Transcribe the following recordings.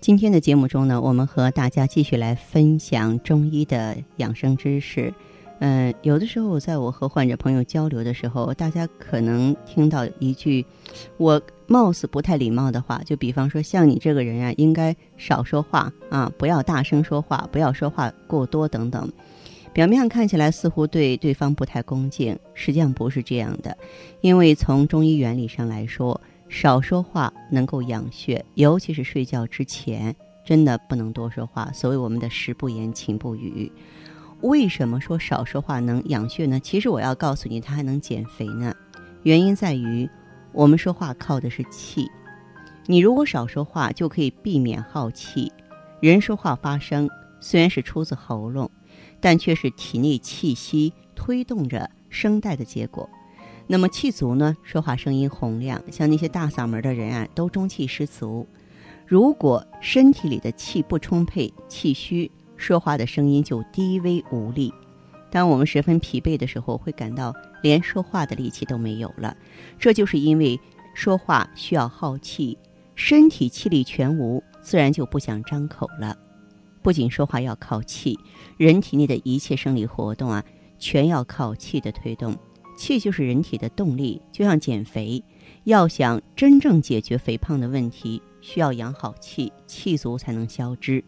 今天的节目中呢，我们和大家继续来分享中医的养生知识。嗯，有的时候在我和患者朋友交流的时候，大家可能听到一句我貌似不太礼貌的话，就比方说像你这个人啊，应该少说话啊，不要大声说话，不要说话过多等等。表面上看起来似乎对对方不太恭敬，实际上不是这样的，因为从中医原理上来说。少说话能够养血，尤其是睡觉之前，真的不能多说话。所谓我们的食不言，寝不语。为什么说少说话能养血呢？其实我要告诉你，它还能减肥呢。原因在于，我们说话靠的是气。你如果少说话，就可以避免耗气。人说话发声，虽然是出自喉咙，但却是体内气息推动着声带的结果。那么气足呢，说话声音洪亮，像那些大嗓门的人啊，都中气十足。如果身体里的气不充沛、气虚，说话的声音就低微无力。当我们十分疲惫的时候，会感到连说话的力气都没有了。这就是因为说话需要耗气，身体气力全无，自然就不想张口了。不仅说话要靠气，人体内的一切生理活动啊，全要靠气的推动。气就是人体的动力，就像减肥，要想真正解决肥胖的问题，需要养好气，气足才能消脂。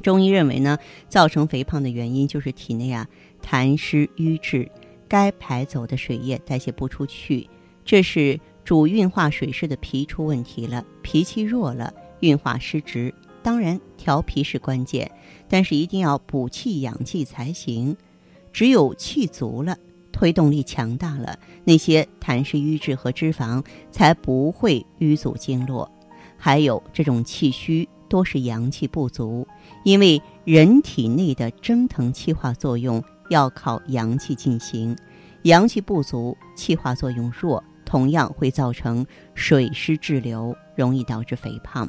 中医认为呢，造成肥胖的原因就是体内啊痰湿瘀滞，该排走的水液代谢不出去，这是主运化水湿的脾出问题了，脾气弱了，运化失职。当然调脾是关键，但是一定要补气养气才行。只有气足了。推动力强大了，那些痰湿瘀滞和脂肪才不会淤阻经络。还有这种气虚，多是阳气不足，因为人体内的蒸腾气化作用要靠阳气进行，阳气不足，气化作用弱，同样会造成水湿滞留，容易导致肥胖。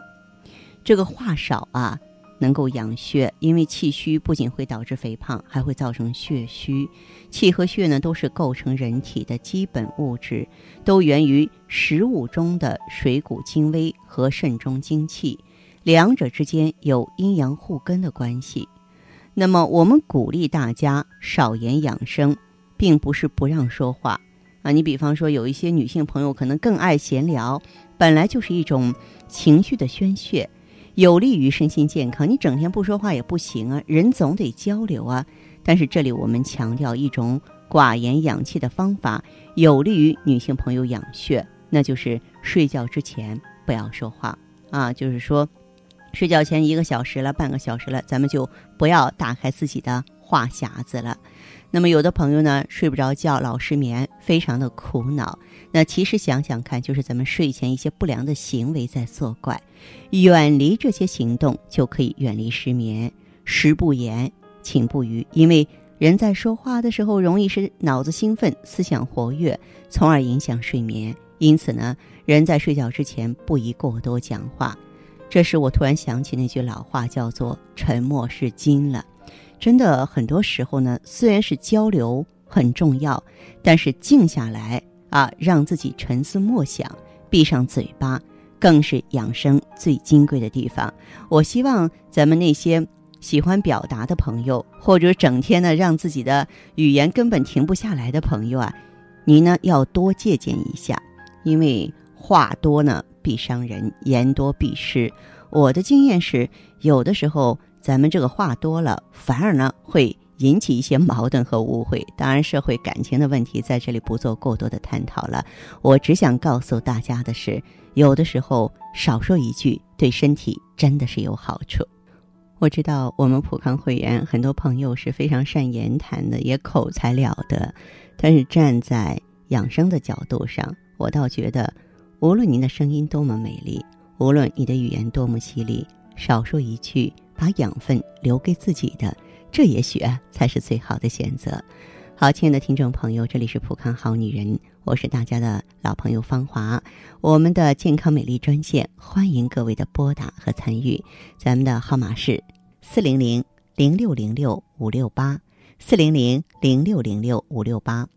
这个话少啊。能够养血，因为气虚不仅会导致肥胖，还会造成血虚。气和血呢，都是构成人体的基本物质，都源于食物中的水谷精微和肾中精气，两者之间有阴阳互根的关系。那么，我们鼓励大家少言养生，并不是不让说话啊。你比方说，有一些女性朋友可能更爱闲聊，本来就是一种情绪的宣泄。有利于身心健康，你整天不说话也不行啊，人总得交流啊。但是这里我们强调一种寡言养气的方法，有利于女性朋友养血，那就是睡觉之前不要说话啊，就是说，睡觉前一个小时了、半个小时了，咱们就不要打开自己的话匣子了。那么有的朋友呢，睡不着觉，老失眠，非常的苦恼。那其实想想看，就是咱们睡前一些不良的行为在作怪，远离这些行动就可以远离失眠。食不言，寝不语，因为人在说话的时候容易是脑子兴奋，思想活跃，从而影响睡眠。因此呢，人在睡觉之前不宜过多讲话。这时我突然想起那句老话，叫做“沉默是金”了。真的，很多时候呢，虽然是交流很重要，但是静下来。啊，让自己沉思默想，闭上嘴巴，更是养生最金贵的地方。我希望咱们那些喜欢表达的朋友，或者整天呢让自己的语言根本停不下来的朋友啊，您呢要多借鉴一下，因为话多呢必伤人，言多必失。我的经验是，有的时候咱们这个话多了，反而呢会。引起一些矛盾和误会。当然，社会感情的问题在这里不做过多的探讨了。我只想告诉大家的是，有的时候少说一句，对身体真的是有好处。我知道我们普康会员很多朋友是非常善言谈的，也口才了得，但是站在养生的角度上，我倒觉得，无论您的声音多么美丽，无论你的语言多么犀利，少说一句，把养分留给自己的，这也许才是最好的选择。好，亲爱的听众朋友，这里是普康好女人，我是大家的老朋友芳华。我们的健康美丽专线，欢迎各位的拨打和参与，咱们的号码是。四零零零六零六五六八，四零零零六零六五六八。